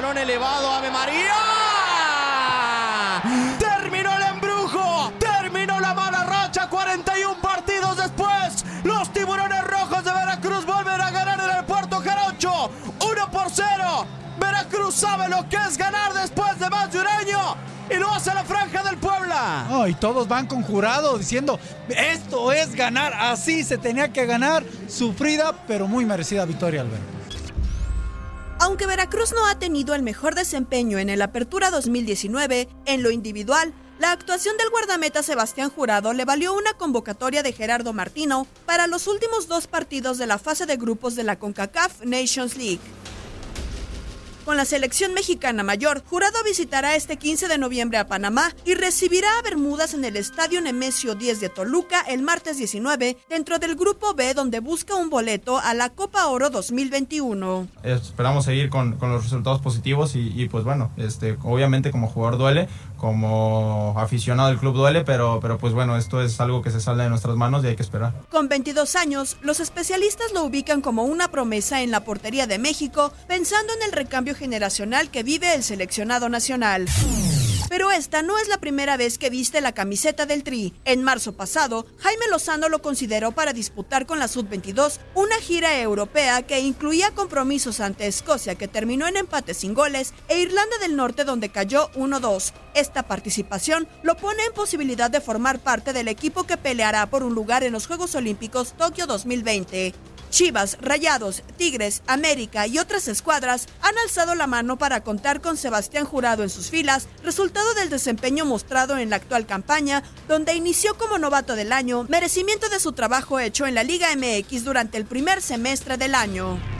Balón elevado, Ave María. Terminó el embrujo. Terminó la mala racha. 41 partidos después. Los tiburones rojos de Veracruz vuelven a ganar en el Puerto Jarocho. 1 por 0. Veracruz sabe lo que es ganar después de más de un año. Y lo hace la franja del Puebla. Oh, y todos van con jurado diciendo, esto es ganar, así se tenía que ganar. Sufrida, pero muy merecida victoria, Alberto. Aunque Veracruz no ha tenido el mejor desempeño en el Apertura 2019, en lo individual, la actuación del guardameta Sebastián Jurado le valió una convocatoria de Gerardo Martino para los últimos dos partidos de la fase de grupos de la CONCACAF Nations League. Con la selección mexicana mayor, Jurado visitará este 15 de noviembre a Panamá y recibirá a Bermudas en el Estadio Nemesio 10 de Toluca el martes 19, dentro del Grupo B donde busca un boleto a la Copa Oro 2021. Esperamos seguir con, con los resultados positivos y, y, pues bueno, este, obviamente como jugador duele, como aficionado del club duele, pero, pero pues bueno, esto es algo que se sale de nuestras manos y hay que esperar. Con 22 años, los especialistas lo ubican como una promesa en la portería de México, pensando en el recambio generacional que vive el seleccionado nacional. Pero esta no es la primera vez que viste la camiseta del Tri. En marzo pasado, Jaime Lozano lo consideró para disputar con la Sub-22 una gira europea que incluía compromisos ante Escocia que terminó en empate sin goles e Irlanda del Norte donde cayó 1-2. Esta participación lo pone en posibilidad de formar parte del equipo que peleará por un lugar en los Juegos Olímpicos Tokio 2020. Chivas, Rayados, Tigres, América y otras escuadras han alzado la mano para contar con Sebastián Jurado en sus filas, resultado del desempeño mostrado en la actual campaña, donde inició como novato del año, merecimiento de su trabajo hecho en la Liga MX durante el primer semestre del año.